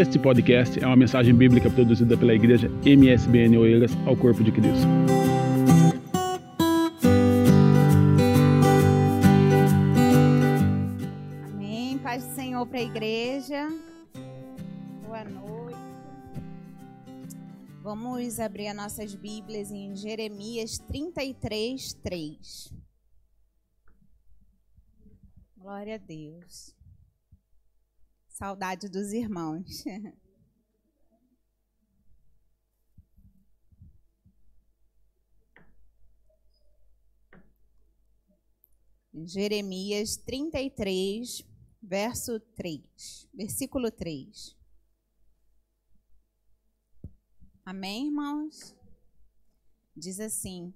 Este podcast é uma mensagem bíblica produzida pela igreja MSBN Oeiras ao Corpo de Cristo. Amém. Paz do Senhor para a igreja. Boa noite. Vamos abrir as nossas Bíblias em Jeremias 33, 3. Glória a Deus. Saudade dos irmãos. Jeremias 33, verso 3, versículo 3. Amém, irmãos? Diz assim: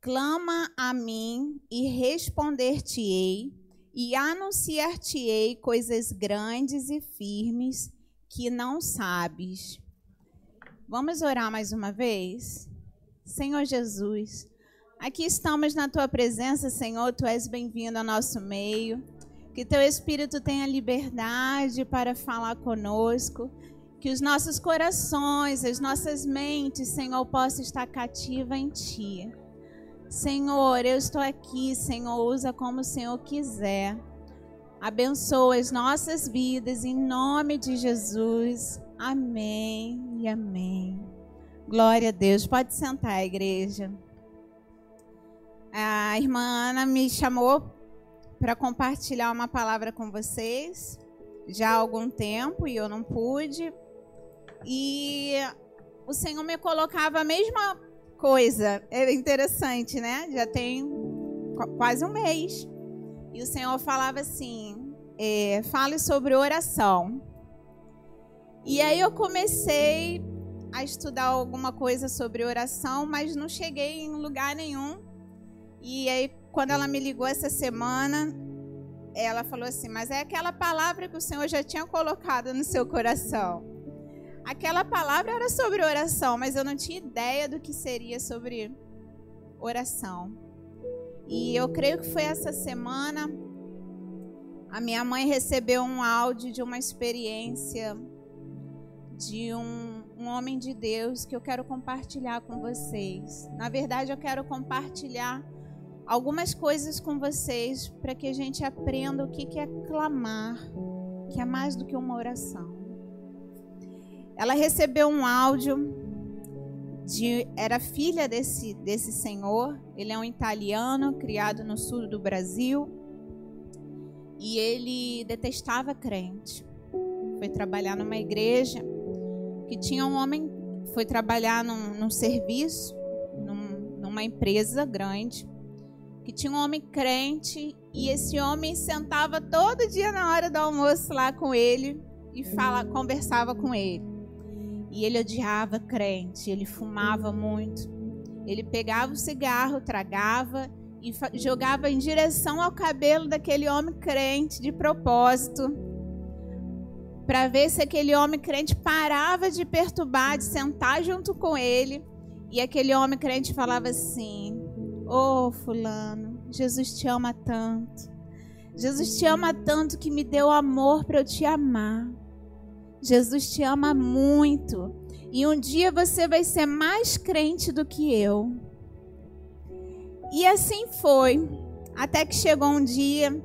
Clama a mim e responder-te-ei e anunciar-te-ei coisas grandes e firmes que não sabes. Vamos orar mais uma vez? Senhor Jesus, aqui estamos na tua presença, Senhor, tu és bem-vindo ao nosso meio. Que teu Espírito tenha liberdade para falar conosco. Que os nossos corações, as nossas mentes, Senhor, possam estar cativa em Ti. Senhor, eu estou aqui, Senhor, usa como o Senhor quiser. Abençoa as nossas vidas em nome de Jesus. Amém e amém. Glória a Deus. Pode sentar, igreja. A irmã Ana me chamou para compartilhar uma palavra com vocês já há algum tempo e eu não pude. E o Senhor me colocava a mesma coisa. É interessante, né? Já tem quase um mês. E o Senhor falava assim: é, fale sobre oração. E aí eu comecei a estudar alguma coisa sobre oração, mas não cheguei em lugar nenhum. E aí, quando ela me ligou essa semana, ela falou assim: Mas é aquela palavra que o Senhor já tinha colocado no seu coração. Aquela palavra era sobre oração, mas eu não tinha ideia do que seria sobre oração. E eu creio que foi essa semana a minha mãe recebeu um áudio de uma experiência de um, um homem de Deus que eu quero compartilhar com vocês. Na verdade, eu quero compartilhar algumas coisas com vocês para que a gente aprenda o que é clamar, que é mais do que uma oração. Ela recebeu um áudio de era filha desse desse senhor. Ele é um italiano criado no sul do Brasil e ele detestava crente. Foi trabalhar numa igreja que tinha um homem foi trabalhar num, num serviço num, numa empresa grande que tinha um homem crente e esse homem sentava todo dia na hora do almoço lá com ele e fala, conversava com ele. E ele odiava crente, ele fumava muito. Ele pegava o cigarro, tragava e jogava em direção ao cabelo daquele homem crente de propósito, para ver se aquele homem crente parava de perturbar, de sentar junto com ele. E aquele homem crente falava assim: Ô oh, Fulano, Jesus te ama tanto. Jesus te ama tanto que me deu amor para eu te amar. Jesus te ama muito. E um dia você vai ser mais crente do que eu. E assim foi. Até que chegou um dia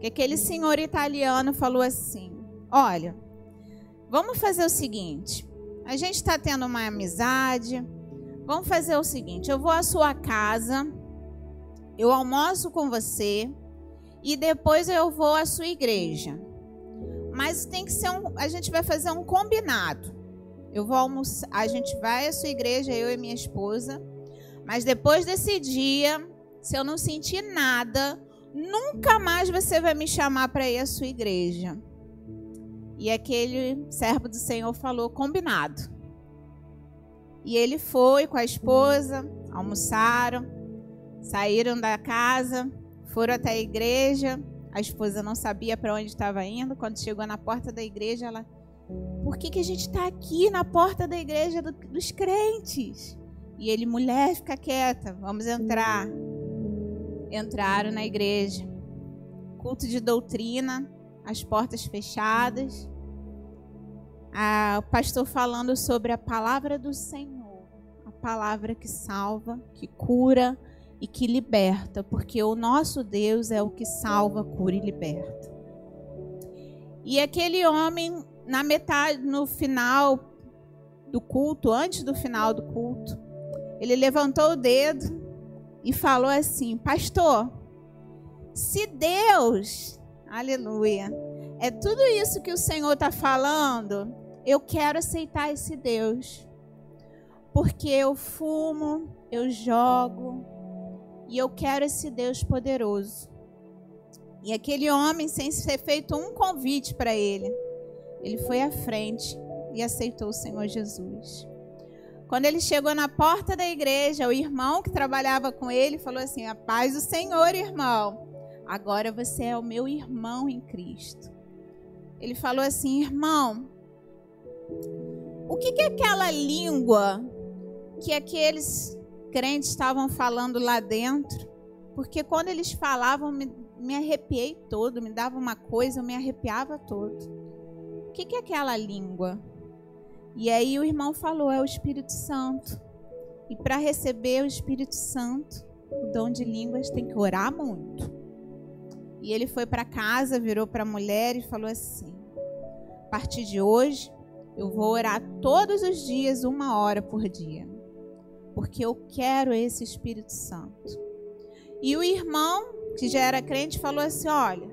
que aquele senhor italiano falou assim: Olha, vamos fazer o seguinte. A gente está tendo uma amizade. Vamos fazer o seguinte: eu vou à sua casa, eu almoço com você e depois eu vou à sua igreja. Mas tem que ser um, a gente vai fazer um combinado. Eu vou almoçar, a gente vai à sua igreja, eu e minha esposa. Mas depois desse dia, se eu não sentir nada, nunca mais você vai me chamar para ir à sua igreja. E aquele servo do Senhor falou: combinado. E ele foi com a esposa, almoçaram, saíram da casa, foram até a igreja. A esposa não sabia para onde estava indo. Quando chegou na porta da igreja, ela: Por que, que a gente está aqui na porta da igreja do, dos crentes? E ele: Mulher, fica quieta, vamos entrar. Entraram na igreja. Culto de doutrina, as portas fechadas. o pastor falando sobre a palavra do Senhor, a palavra que salva, que cura e que liberta, porque o nosso Deus é o que salva, cura e liberta. E aquele homem, na metade, no final do culto, antes do final do culto, ele levantou o dedo e falou assim: Pastor, se Deus, aleluia, é tudo isso que o Senhor está falando, eu quero aceitar esse Deus. Porque eu fumo, eu jogo, e eu quero esse Deus poderoso. E aquele homem, sem ser feito um convite para ele, ele foi à frente e aceitou o Senhor Jesus. Quando ele chegou na porta da igreja, o irmão que trabalhava com ele falou assim: A paz do Senhor, irmão. Agora você é o meu irmão em Cristo. Ele falou assim: Irmão, o que, que é aquela língua que aqueles crentes estavam falando lá dentro, porque quando eles falavam, me, me arrepiei todo, me dava uma coisa, eu me arrepiava todo. O que, que é aquela língua? E aí o irmão falou: é o Espírito Santo. E para receber o Espírito Santo, o dom de línguas tem que orar muito. E ele foi para casa, virou para a mulher e falou assim: a partir de hoje, eu vou orar todos os dias, uma hora por dia porque eu quero esse Espírito Santo. E o irmão, que já era crente, falou assim: Olha,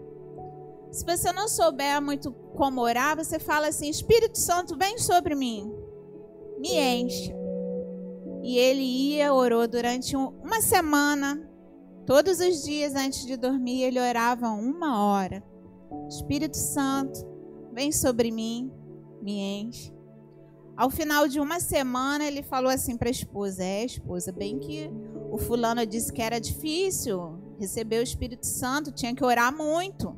se você não souber muito como orar, você fala assim: Espírito Santo, vem sobre mim, me enche. E ele ia, orou durante uma semana, todos os dias antes de dormir, ele orava uma hora. Espírito Santo, vem sobre mim, me enche. Ao final de uma semana, ele falou assim para a esposa: É, esposa, bem que o fulano disse que era difícil receber o Espírito Santo, tinha que orar muito.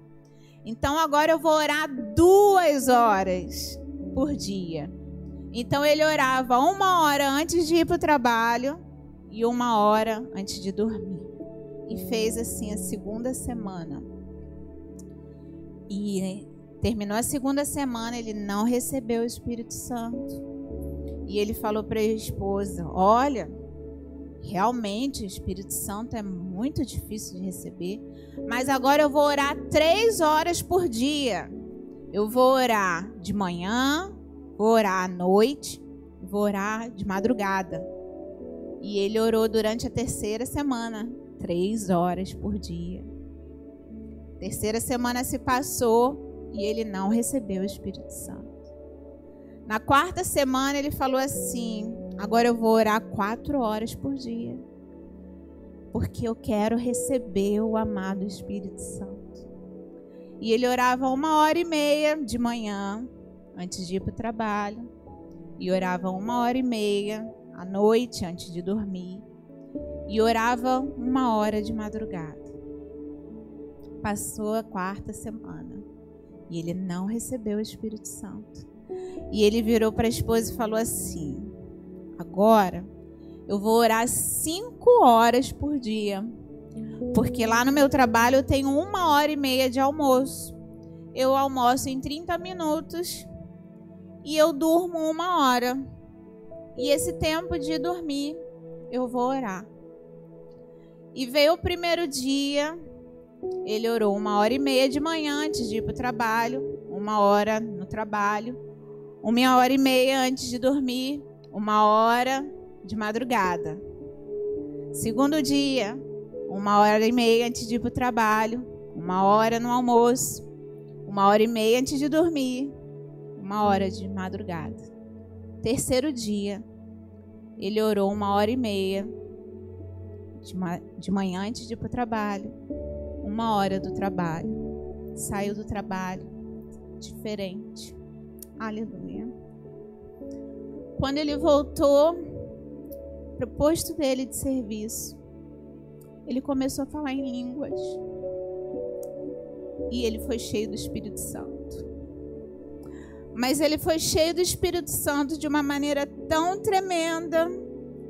Então agora eu vou orar duas horas por dia. Então ele orava uma hora antes de ir para o trabalho e uma hora antes de dormir. E fez assim a segunda semana. E terminou a segunda semana, ele não recebeu o Espírito Santo. E ele falou para a esposa: Olha, realmente o Espírito Santo é muito difícil de receber, mas agora eu vou orar três horas por dia. Eu vou orar de manhã, vou orar à noite, vou orar de madrugada. E ele orou durante a terceira semana, três horas por dia. Terceira semana se passou e ele não recebeu o Espírito Santo. Na quarta semana ele falou assim: agora eu vou orar quatro horas por dia, porque eu quero receber o amado Espírito Santo. E ele orava uma hora e meia de manhã, antes de ir para o trabalho, e orava uma hora e meia à noite, antes de dormir, e orava uma hora de madrugada. Passou a quarta semana e ele não recebeu o Espírito Santo. E ele virou para a esposa e falou assim: Agora eu vou orar cinco horas por dia, porque lá no meu trabalho eu tenho uma hora e meia de almoço. Eu almoço em 30 minutos e eu durmo uma hora. E esse tempo de dormir eu vou orar. E veio o primeiro dia, ele orou uma hora e meia de manhã antes de ir para o trabalho, uma hora no trabalho uma hora e meia antes de dormir, uma hora de madrugada. Segundo dia, uma hora e meia antes de ir para o trabalho, uma hora no almoço, uma hora e meia antes de dormir, uma hora de madrugada. Terceiro dia, ele orou uma hora e meia de, ma de manhã antes de ir para o trabalho, uma hora do trabalho. Saiu do trabalho diferente. Aleluia. Quando ele voltou para o posto dele de serviço, ele começou a falar em línguas. E ele foi cheio do Espírito Santo. Mas ele foi cheio do Espírito Santo de uma maneira tão tremenda,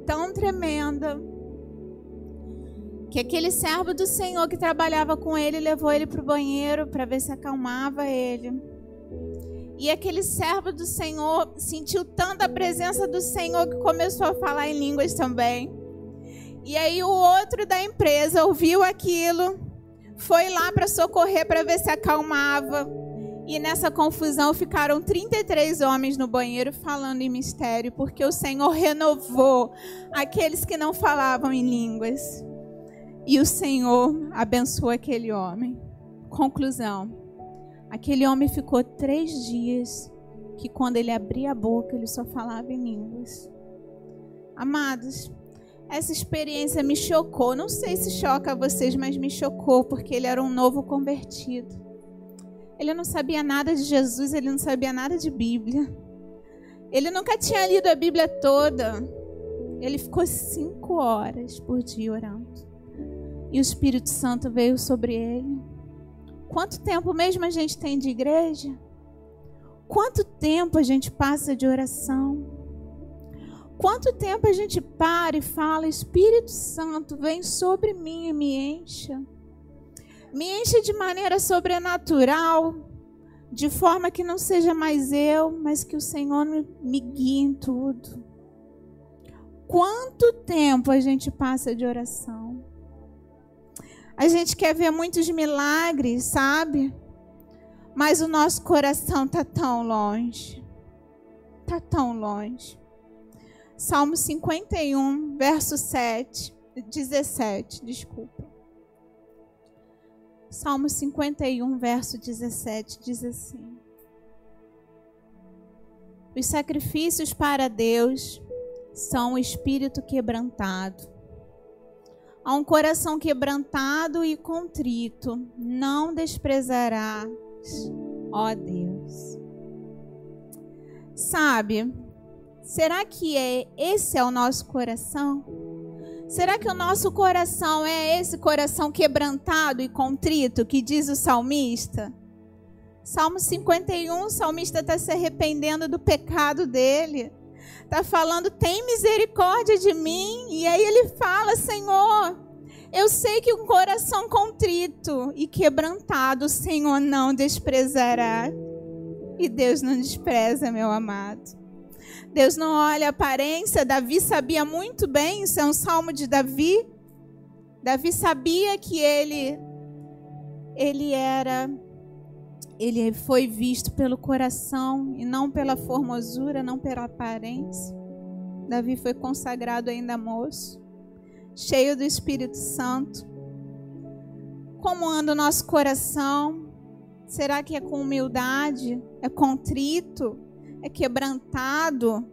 tão tremenda, que aquele servo do Senhor que trabalhava com ele levou ele para o banheiro para ver se acalmava ele. E aquele servo do Senhor sentiu tanta presença do Senhor que começou a falar em línguas também. E aí o outro da empresa ouviu aquilo, foi lá para socorrer para ver se acalmava. E nessa confusão ficaram 33 homens no banheiro falando em mistério, porque o Senhor renovou aqueles que não falavam em línguas. E o Senhor abençoou aquele homem. Conclusão: aquele homem ficou três dias que, quando ele abria a boca, ele só falava em línguas. Amados, essa experiência me chocou. Não sei se choca vocês, mas me chocou, porque ele era um novo convertido. Ele não sabia nada de Jesus, ele não sabia nada de Bíblia. Ele nunca tinha lido a Bíblia toda. Ele ficou cinco horas por dia orando. E o Espírito Santo veio sobre ele. Quanto tempo mesmo a gente tem de igreja? Quanto tempo a gente passa de oração? Quanto tempo a gente para e fala, Espírito Santo, vem sobre mim e me encha? Me enche de maneira sobrenatural, de forma que não seja mais eu, mas que o Senhor me guie em tudo. Quanto tempo a gente passa de oração? A gente quer ver muitos milagres, sabe? Mas o nosso coração está tão longe. Está tão longe. Salmo 51, verso 7, 17, desculpa. Salmo 51, verso 17 diz assim: Os sacrifícios para Deus são o espírito quebrantado a um coração quebrantado e contrito, não desprezarás, ó Deus. Sabe, será que é esse é o nosso coração? Será que o nosso coração é esse coração quebrantado e contrito que diz o salmista? Salmo 51, o salmista está se arrependendo do pecado dele está falando: tem misericórdia de mim. E aí ele fala: Senhor, eu sei que um coração contrito e quebrantado, o Senhor não desprezará. E Deus não despreza, meu amado. Deus não olha a aparência. Davi sabia muito bem, isso é um salmo de Davi. Davi sabia que ele ele era ele foi visto pelo coração e não pela formosura, não pela aparência. Davi foi consagrado ainda moço, cheio do Espírito Santo. Como anda o nosso coração? Será que é com humildade? É contrito? É quebrantado?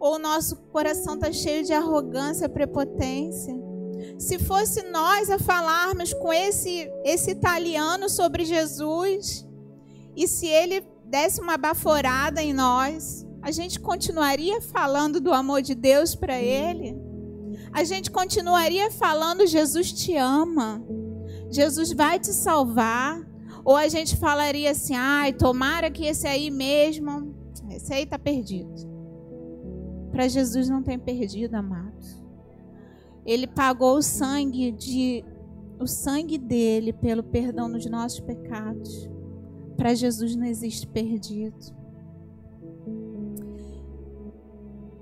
Ou o nosso coração está cheio de arrogância, prepotência? Se fosse nós a falarmos com esse, esse italiano sobre Jesus, e se ele desse uma baforada em nós, a gente continuaria falando do amor de Deus para ele? A gente continuaria falando: Jesus te ama, Jesus vai te salvar? Ou a gente falaria assim: ai, tomara que esse aí mesmo, esse aí está perdido. Para Jesus não tem perdido, amados. Ele pagou o sangue de o sangue dele pelo perdão dos nossos pecados. Para Jesus não existe perdido.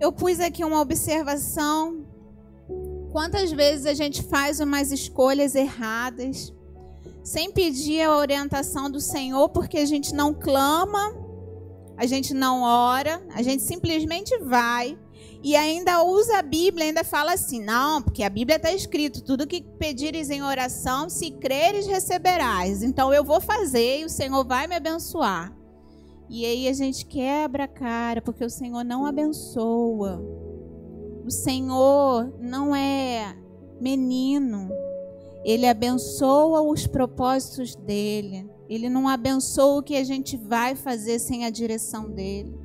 Eu pus aqui uma observação. Quantas vezes a gente faz umas escolhas erradas, sem pedir a orientação do Senhor, porque a gente não clama, a gente não ora, a gente simplesmente vai e ainda usa a Bíblia, ainda fala assim: não, porque a Bíblia está escrito: tudo que pedires em oração, se creres, receberás. Então eu vou fazer e o Senhor vai me abençoar. E aí a gente quebra a cara, porque o Senhor não abençoa. O Senhor não é menino. Ele abençoa os propósitos dele. Ele não abençoa o que a gente vai fazer sem a direção dele.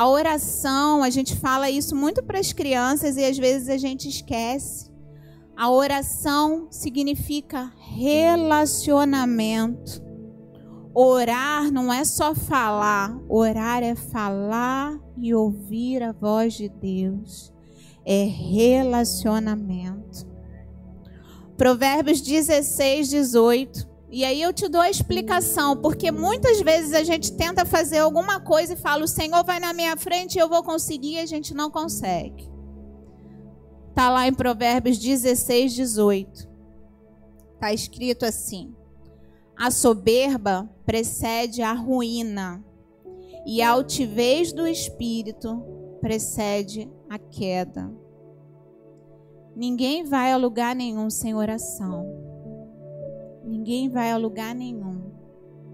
A oração, a gente fala isso muito para as crianças e às vezes a gente esquece. A oração significa relacionamento. Orar não é só falar, orar é falar e ouvir a voz de Deus. É relacionamento. Provérbios 16, 18 E aí eu te dou a explicação, porque muitas vezes a gente tenta fazer alguma coisa e fala: "O Senhor vai na minha frente, eu vou conseguir", e a gente não consegue. Tá lá em Provérbios 16, 18. Tá escrito assim: A soberba precede a ruína, e a altivez do espírito precede a queda. Ninguém vai a lugar nenhum sem oração. Ninguém vai a lugar nenhum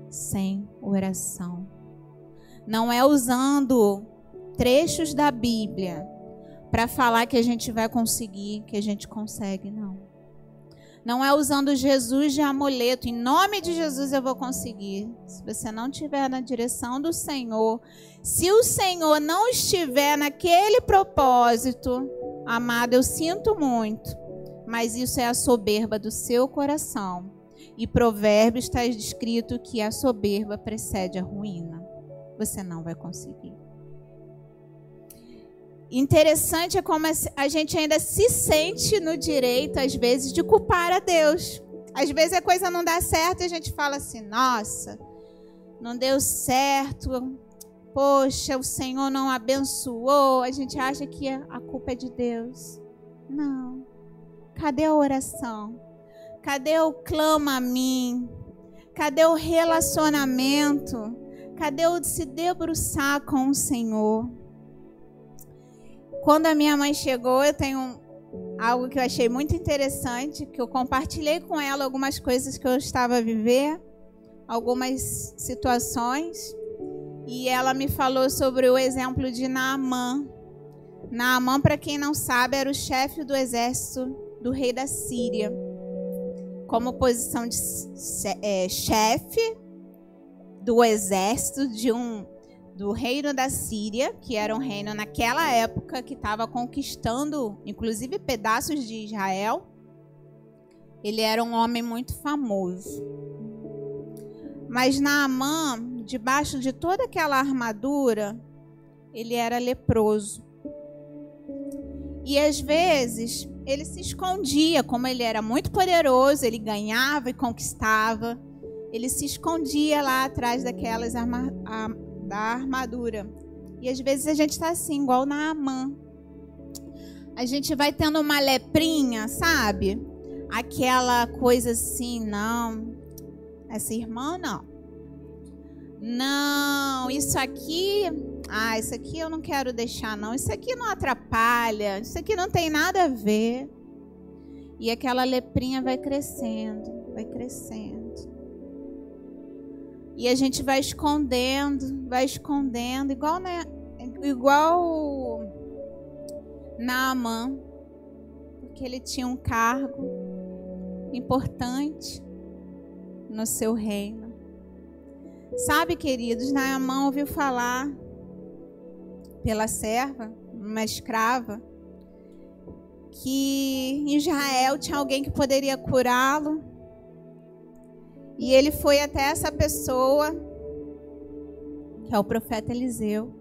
sem oração. Não é usando trechos da Bíblia para falar que a gente vai conseguir, que a gente consegue, não. Não é usando Jesus de amuleto, em nome de Jesus eu vou conseguir. Se você não estiver na direção do Senhor, se o Senhor não estiver naquele propósito, amado, eu sinto muito, mas isso é a soberba do seu coração. E Provérbios está escrito que a soberba precede a ruína. Você não vai conseguir. Interessante é como a gente ainda se sente no direito, às vezes, de culpar a Deus. Às vezes a coisa não dá certo e a gente fala assim: nossa, não deu certo, poxa, o Senhor não abençoou. A gente acha que a culpa é de Deus. Não. Cadê a oração? Cadê o clama a mim? Cadê o relacionamento? Cadê o se debruçar com o Senhor? Quando a minha mãe chegou, eu tenho algo que eu achei muito interessante, que eu compartilhei com ela algumas coisas que eu estava a viver, algumas situações, e ela me falou sobre o exemplo de Naamã. Naamã, para quem não sabe, era o chefe do exército do rei da Síria como posição de é, chefe do exército de um do reino da Síria, que era um reino naquela época que estava conquistando, inclusive pedaços de Israel. Ele era um homem muito famoso. Mas Naamã, debaixo de toda aquela armadura, ele era leproso. E às vezes ele se escondia, como ele era muito poderoso, ele ganhava e conquistava. Ele se escondia lá atrás daquelas arma, a, da armadura. E às vezes a gente está assim, igual na Amã. A gente vai tendo uma leprinha, sabe? Aquela coisa assim, não. Essa irmã não. Não, isso aqui ah, isso aqui eu não quero deixar, não. Isso aqui não atrapalha. Isso aqui não tem nada a ver. E aquela leprinha vai crescendo, vai crescendo. E a gente vai escondendo, vai escondendo, igual na, igual Naaman, porque ele tinha um cargo importante no seu reino. Sabe, queridos, Naamã ouviu falar pela serva, uma escrava, que em Israel tinha alguém que poderia curá-lo. E ele foi até essa pessoa, que é o profeta Eliseu.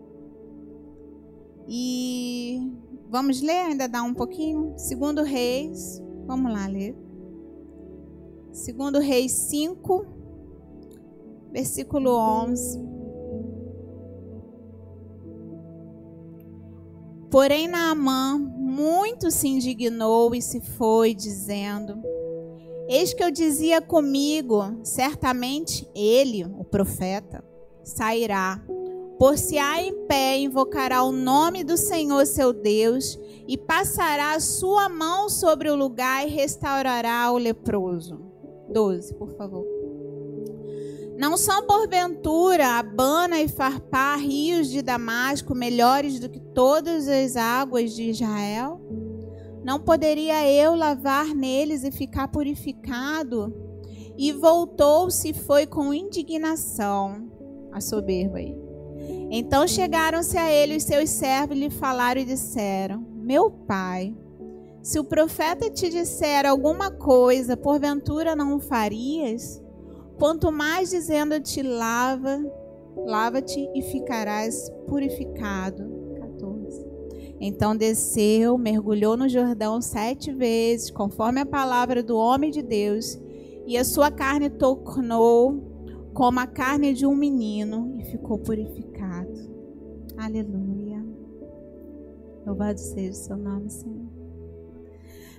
E vamos ler, ainda dá um pouquinho. Segundo Reis, vamos lá ler. Segundo Reis 5, versículo 11. Porém, Naamã muito se indignou e se foi, dizendo: Eis que eu dizia comigo, certamente ele, o profeta, sairá, por se há em pé, invocará o nome do Senhor seu Deus, e passará a sua mão sobre o lugar e restaurará o leproso. 12, por favor. Não são porventura Abana e Farpá, rios de Damasco, melhores do que todas as águas de Israel? Não poderia eu lavar neles e ficar purificado? E voltou-se e foi com indignação, a soberba aí. Então chegaram-se a ele os seus servos e lhe falaram e disseram: Meu pai, se o profeta te disser alguma coisa, porventura não o farias? Quanto mais dizendo-te lava, lava-te e ficarás purificado. 14. Então desceu, mergulhou no Jordão sete vezes, conforme a palavra do homem de Deus, e a sua carne tornou como a carne de um menino e ficou purificado. Aleluia. Louvado seja o seu nome, Senhor.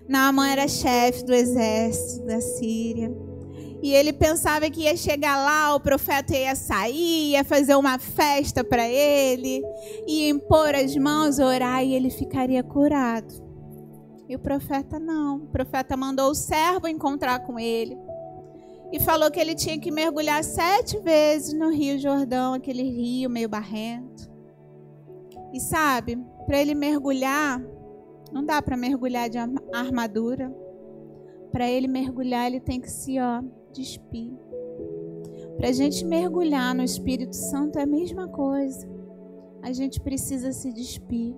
Naamã era chefe do exército da Síria. E ele pensava que ia chegar lá, o profeta ia sair, ia fazer uma festa para ele, ia impor as mãos, orar e ele ficaria curado. E o profeta não. O profeta mandou o servo encontrar com ele e falou que ele tinha que mergulhar sete vezes no Rio Jordão, aquele rio meio barrento. E sabe, para ele mergulhar, não dá para mergulhar de armadura. Para ele mergulhar, ele tem que se ó, despir. Para a gente mergulhar no Espírito Santo é a mesma coisa. A gente precisa se despir.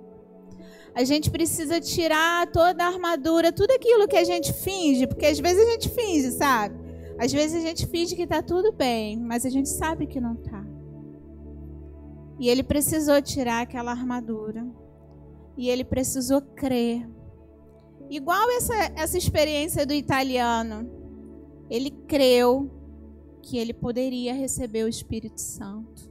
A gente precisa tirar toda a armadura, tudo aquilo que a gente finge, porque às vezes a gente finge, sabe? Às vezes a gente finge que está tudo bem, mas a gente sabe que não está. E ele precisou tirar aquela armadura. E ele precisou crer. Igual essa, essa experiência do italiano. Ele creu que ele poderia receber o Espírito Santo.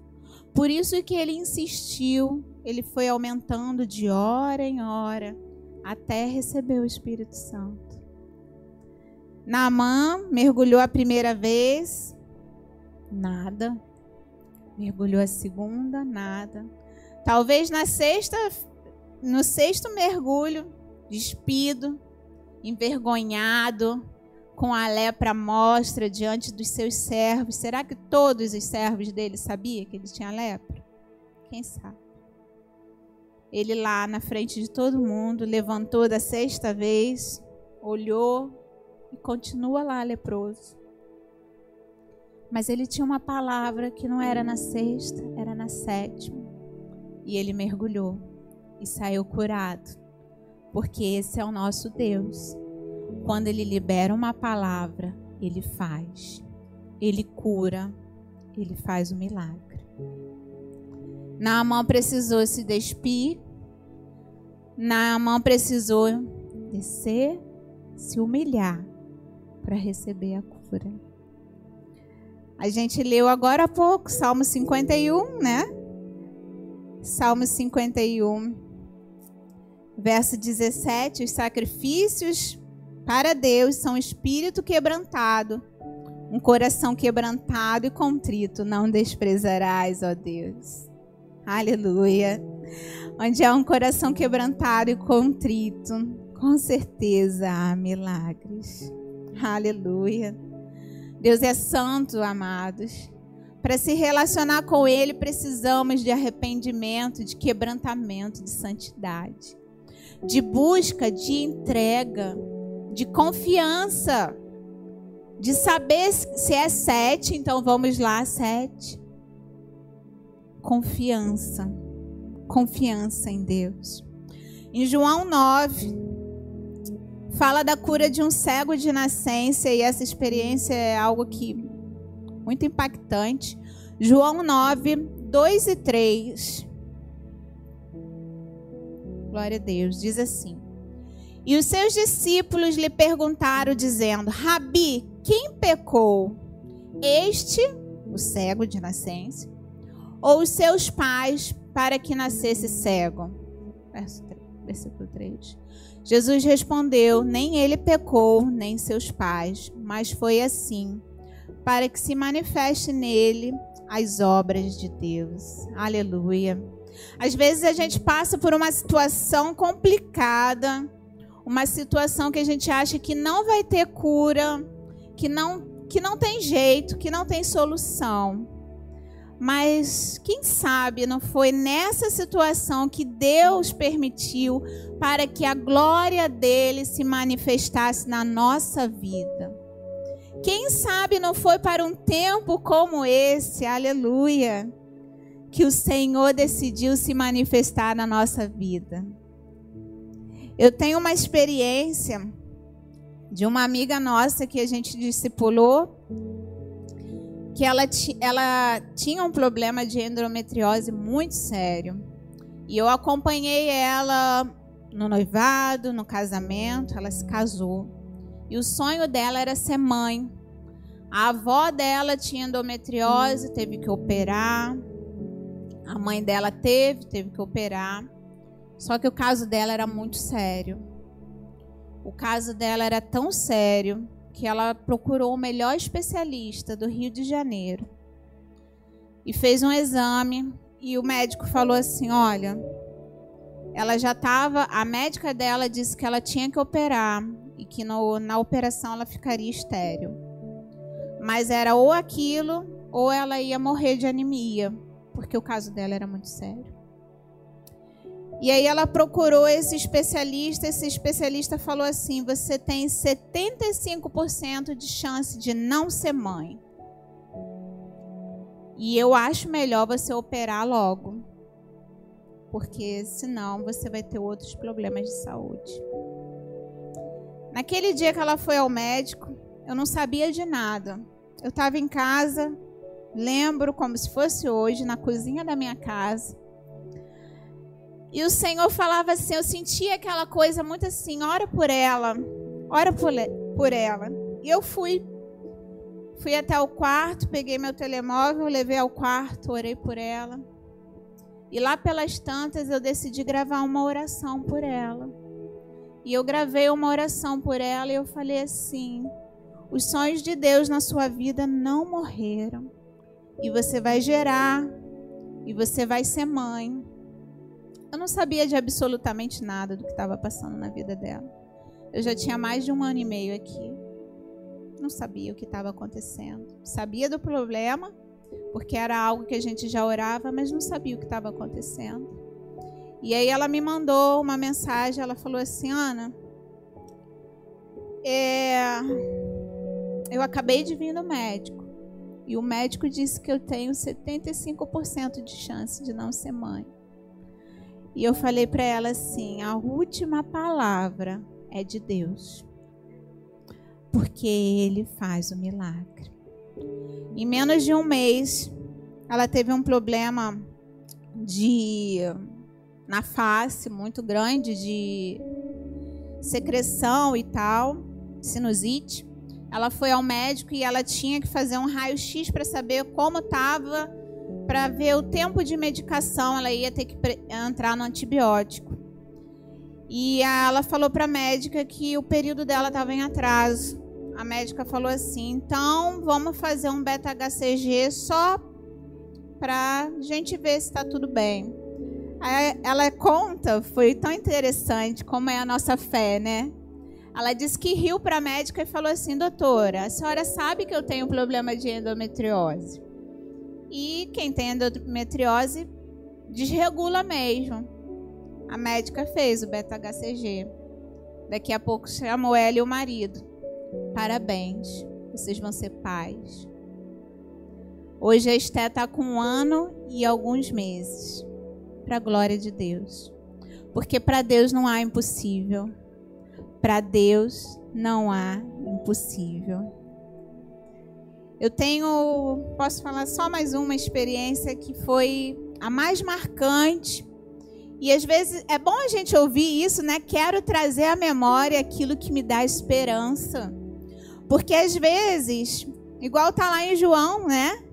Por isso que ele insistiu, ele foi aumentando de hora em hora até receber o Espírito Santo. Naamã mergulhou a primeira vez, nada. Mergulhou a segunda, nada. Talvez na sexta, no sexto mergulho, despido, envergonhado, com a lepra mostra diante dos seus servos. Será que todos os servos dele sabiam que ele tinha lepra? Quem sabe? Ele lá na frente de todo mundo levantou da sexta vez, olhou, e continua lá leproso. Mas ele tinha uma palavra que não era na sexta, era na sétima. E ele mergulhou e saiu curado. Porque esse é o nosso Deus. Quando ele libera uma palavra, ele faz. Ele cura, ele faz o milagre. Naamã precisou se despir. Naamã precisou descer, se humilhar para receber a cura. A gente leu agora há pouco, Salmo 51, né? Salmo 51, verso 17: Os sacrifícios para Deus são espírito quebrantado, um coração quebrantado e contrito, não desprezarás, ó Deus. Aleluia. Onde há um coração quebrantado e contrito, com certeza há milagres. Aleluia. Deus é santo, amados. Para se relacionar com Ele, precisamos de arrependimento, de quebrantamento, de santidade, de busca, de entrega, de confiança, de saber se é sete, então vamos lá, sete. Confiança, confiança em Deus. Em João 9, fala da cura de um cego de nascença e essa experiência é algo que muito impactante. João 9, 2 e 3. Glória a Deus. Diz assim: E os seus discípulos lhe perguntaram, dizendo: Rabi, quem pecou? Este, o cego de nascença, ou os seus pais, para que nascesse cego? Verso 3, versículo 3. Jesus respondeu: Nem ele pecou, nem seus pais, mas foi assim, para que se manifeste nele as obras de Deus. Aleluia. Às vezes a gente passa por uma situação complicada, uma situação que a gente acha que não vai ter cura, que não que não tem jeito, que não tem solução. Mas quem sabe não foi nessa situação que Deus permitiu para que a glória dele se manifestasse na nossa vida. Quem sabe não foi para um tempo como esse, aleluia, que o Senhor decidiu se manifestar na nossa vida. Eu tenho uma experiência de uma amiga nossa que a gente discipulou que ela, ela tinha um problema de endometriose muito sério. E eu acompanhei ela no noivado, no casamento, ela se casou. E o sonho dela era ser mãe. A avó dela tinha endometriose, teve que operar. A mãe dela teve, teve que operar. Só que o caso dela era muito sério. O caso dela era tão sério que ela procurou o melhor especialista do Rio de Janeiro e fez um exame e o médico falou assim: "Olha, ela já estava, a médica dela disse que ela tinha que operar e que no, na operação ela ficaria estéril. Mas era ou aquilo ou ela ia morrer de anemia, porque o caso dela era muito sério. E aí ela procurou esse especialista, esse especialista falou assim: "Você tem 75% de chance de não ser mãe. E eu acho melhor você operar logo, porque senão você vai ter outros problemas de saúde." Naquele dia que ela foi ao médico, eu não sabia de nada. Eu estava em casa, lembro como se fosse hoje, na cozinha da minha casa. E o Senhor falava assim, eu sentia aquela coisa muito assim, ora por ela, ora por, ela. E eu fui. Fui até o quarto, peguei meu telemóvel, levei ao quarto, orei por ela. E lá pelas tantas eu decidi gravar uma oração por ela. E eu gravei uma oração por ela e eu falei assim: os sonhos de Deus na sua vida não morreram. E você vai gerar, e você vai ser mãe. Eu não sabia de absolutamente nada do que estava passando na vida dela. Eu já tinha mais de um ano e meio aqui. Não sabia o que estava acontecendo. Sabia do problema, porque era algo que a gente já orava, mas não sabia o que estava acontecendo. E aí ela me mandou uma mensagem, ela falou assim, Ana, é, eu acabei de vir no médico. E o médico disse que eu tenho 75% de chance de não ser mãe. E eu falei para ela assim: a última palavra é de Deus. Porque Ele faz o milagre. Em menos de um mês, ela teve um problema de na face muito grande de secreção e tal, sinusite. Ela foi ao médico e ela tinha que fazer um raio-x para saber como estava, para ver o tempo de medicação. Ela ia ter que entrar no antibiótico. E ela falou para a médica que o período dela estava em atraso. A médica falou assim: então vamos fazer um beta-HCG só para gente ver se está tudo bem ela conta, foi tão interessante como é a nossa fé, né? Ela disse que riu para a médica e falou assim: doutora, a senhora sabe que eu tenho problema de endometriose. E quem tem endometriose desregula mesmo. A médica fez o beta-HCG. Daqui a pouco chamou ela e o marido. Parabéns, vocês vão ser pais. Hoje a Esté está com um ano e alguns meses para a glória de Deus. Porque para Deus não há impossível. Para Deus não há impossível. Eu tenho, posso falar só mais uma experiência que foi a mais marcante. E às vezes é bom a gente ouvir isso, né? Quero trazer à memória aquilo que me dá esperança. Porque às vezes, igual tá lá em João, né?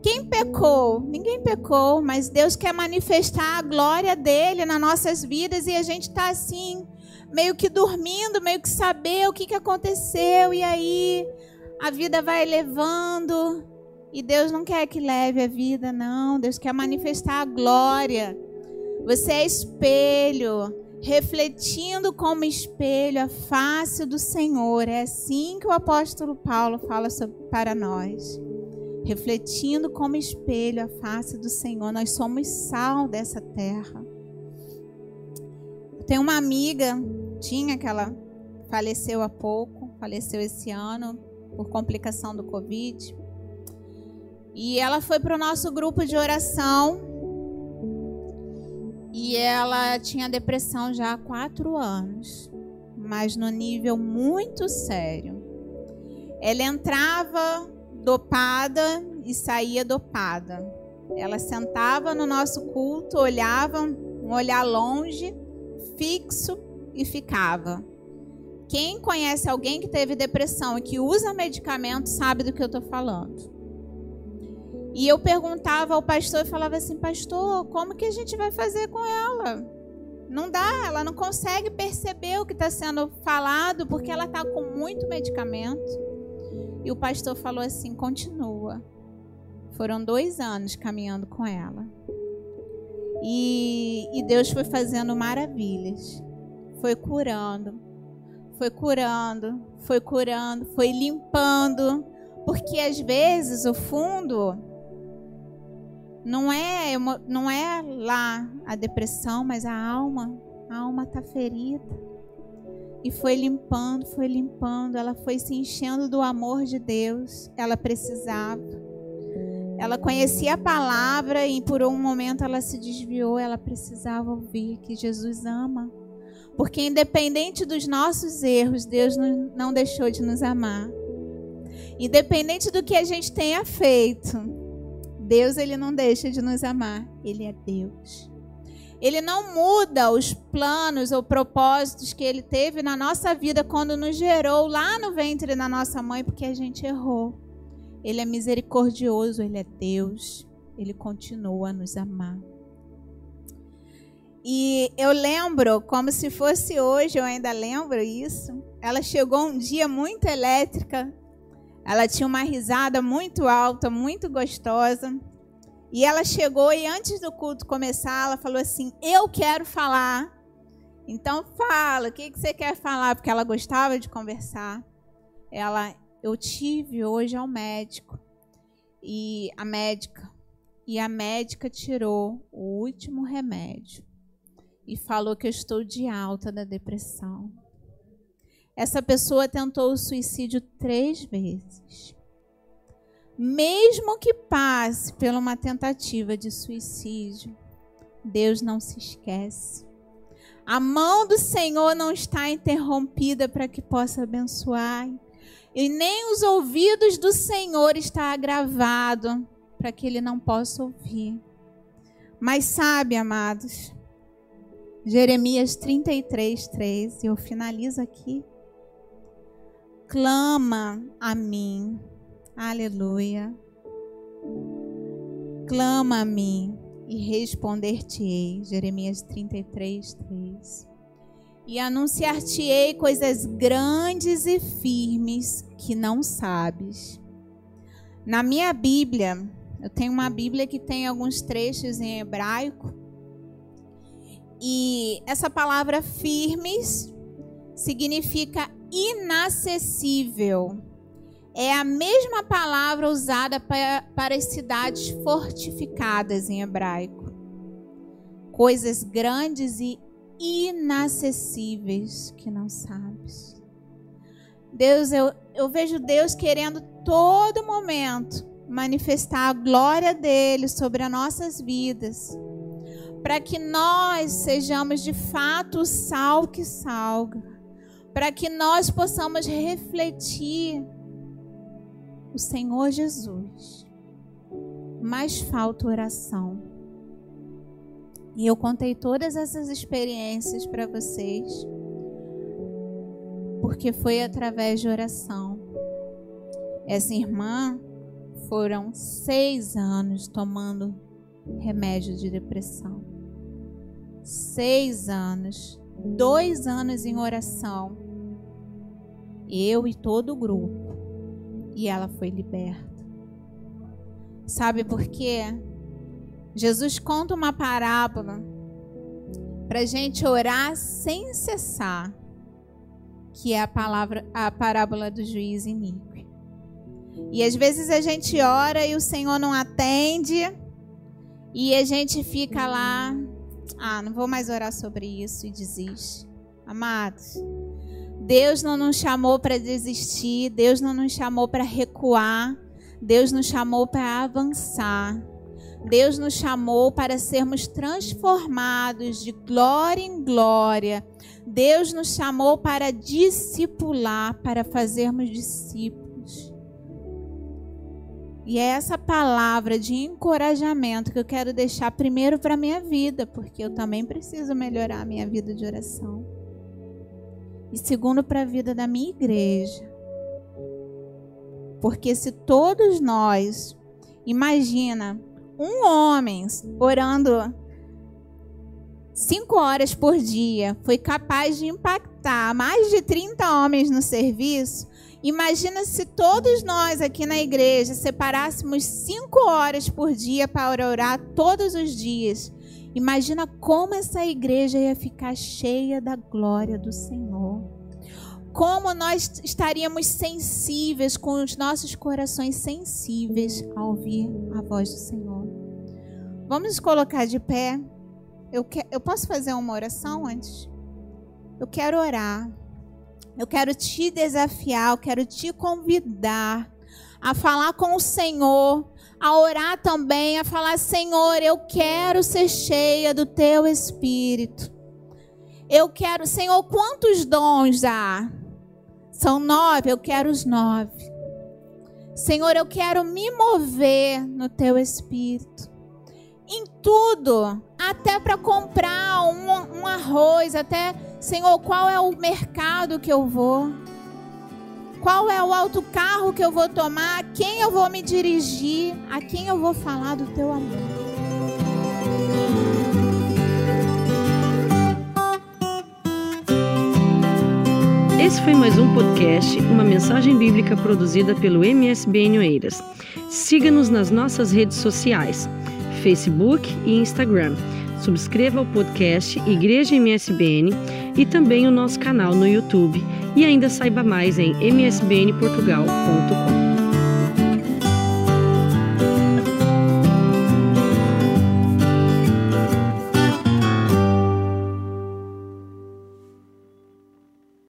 Quem pecou? Ninguém pecou, mas Deus quer manifestar a glória dele nas nossas vidas e a gente está assim, meio que dormindo, meio que saber o que, que aconteceu e aí a vida vai levando e Deus não quer que leve a vida, não. Deus quer manifestar a glória. Você é espelho, refletindo como espelho a face do Senhor. É assim que o apóstolo Paulo fala sobre, para nós refletindo como espelho a face do Senhor. Nós somos sal dessa terra. Tem uma amiga, tinha que ela faleceu há pouco, faleceu esse ano por complicação do Covid. E ela foi para o nosso grupo de oração. E ela tinha depressão já há quatro anos, mas no nível muito sério. Ela entrava dopada e saía dopada. Ela sentava no nosso culto, olhava um olhar longe, fixo e ficava. Quem conhece alguém que teve depressão e que usa medicamento sabe do que eu estou falando. E eu perguntava ao pastor e falava assim: Pastor, como que a gente vai fazer com ela? Não dá, ela não consegue perceber o que está sendo falado porque ela está com muito medicamento. E o pastor falou assim: continua. Foram dois anos caminhando com ela. E, e Deus foi fazendo maravilhas. Foi curando, foi curando, foi curando, foi limpando. Porque às vezes o fundo não é, não é lá a depressão, mas a alma. A alma está ferida. E foi limpando, foi limpando. Ela foi se enchendo do amor de Deus. Ela precisava. Ela conhecia a palavra e por um momento ela se desviou. Ela precisava ouvir que Jesus ama. Porque independente dos nossos erros, Deus não deixou de nos amar. Independente do que a gente tenha feito, Deus ele não deixa de nos amar. Ele é Deus. Ele não muda os planos ou propósitos que ele teve na nossa vida quando nos gerou lá no ventre da nossa mãe, porque a gente errou. Ele é misericordioso, ele é Deus. Ele continua a nos amar. E eu lembro, como se fosse hoje, eu ainda lembro isso. Ela chegou um dia muito elétrica. Ela tinha uma risada muito alta, muito gostosa. E ela chegou e antes do culto começar, ela falou assim: Eu quero falar. Então fala, o que, você quer falar? Porque ela gostava de conversar. Ela, eu tive hoje ao médico e a médica e a médica tirou o último remédio e falou que eu estou de alta da depressão. Essa pessoa tentou o suicídio três vezes mesmo que passe por uma tentativa de suicídio, Deus não se esquece. A mão do Senhor não está interrompida para que possa abençoar, e nem os ouvidos do Senhor está agravado para que ele não possa ouvir. Mas sabe, amados, Jeremias 33, 3, eu finalizo aqui. Clama a mim Aleluia. Clama a mim e responder-te-ei. Jeremias 33, 3. E anunciar-te-ei coisas grandes e firmes que não sabes. Na minha Bíblia, eu tenho uma Bíblia que tem alguns trechos em hebraico. E essa palavra firmes significa inacessível é a mesma palavra usada para, para as cidades fortificadas em hebraico. Coisas grandes e inacessíveis que não sabes. Deus, eu, eu vejo Deus querendo todo momento manifestar a glória dele sobre as nossas vidas, para que nós sejamos de fato o sal que salga, para que nós possamos refletir o Senhor Jesus, mais falta oração. E eu contei todas essas experiências para vocês, porque foi através de oração. Essa irmã foram seis anos tomando remédio de depressão. Seis anos, dois anos em oração. Eu e todo o grupo e ela foi liberta. Sabe por quê? Jesus conta uma parábola para gente orar sem cessar, que é a palavra, a parábola do juiz iníquo. E às vezes a gente ora e o Senhor não atende, e a gente fica lá, ah, não vou mais orar sobre isso e desiste. Amados, Deus não nos chamou para desistir, Deus não nos chamou para recuar, Deus nos chamou para avançar. Deus nos chamou para sermos transformados de glória em glória. Deus nos chamou para discipular, para fazermos discípulos. E é essa palavra de encorajamento que eu quero deixar primeiro para minha vida, porque eu também preciso melhorar a minha vida de oração. e segundo para a vida da minha igreja. Porque se todos nós, imagina, um homem orando cinco horas por dia foi capaz de impactar mais de 30 homens no serviço, imagina se todos nós aqui na igreja separássemos cinco horas por dia para orar todos os dias. Imagina como essa igreja ia ficar cheia da glória do Senhor. Como nós estaríamos sensíveis, com os nossos corações sensíveis a ouvir a voz do Senhor. Vamos nos colocar de pé. Eu, que, eu posso fazer uma oração antes? Eu quero orar. Eu quero te desafiar, eu quero te convidar a falar com o Senhor, a orar também, a falar: Senhor, eu quero ser cheia do teu espírito. Eu quero, Senhor, quantos dons há? São nove, eu quero os nove. Senhor, eu quero me mover no teu espírito em tudo, até para comprar um, um, arroz, até, Senhor, qual é o mercado que eu vou? Qual é o autocarro que eu vou tomar? A quem eu vou me dirigir? A quem eu vou falar do teu amor? Esse foi mais um podcast, uma mensagem bíblica produzida pelo MSBN Oeiras. Siga-nos nas nossas redes sociais. Facebook e Instagram. Subscreva o podcast Igreja MSBN e também o nosso canal no YouTube. E ainda saiba mais em msbnportugal.com.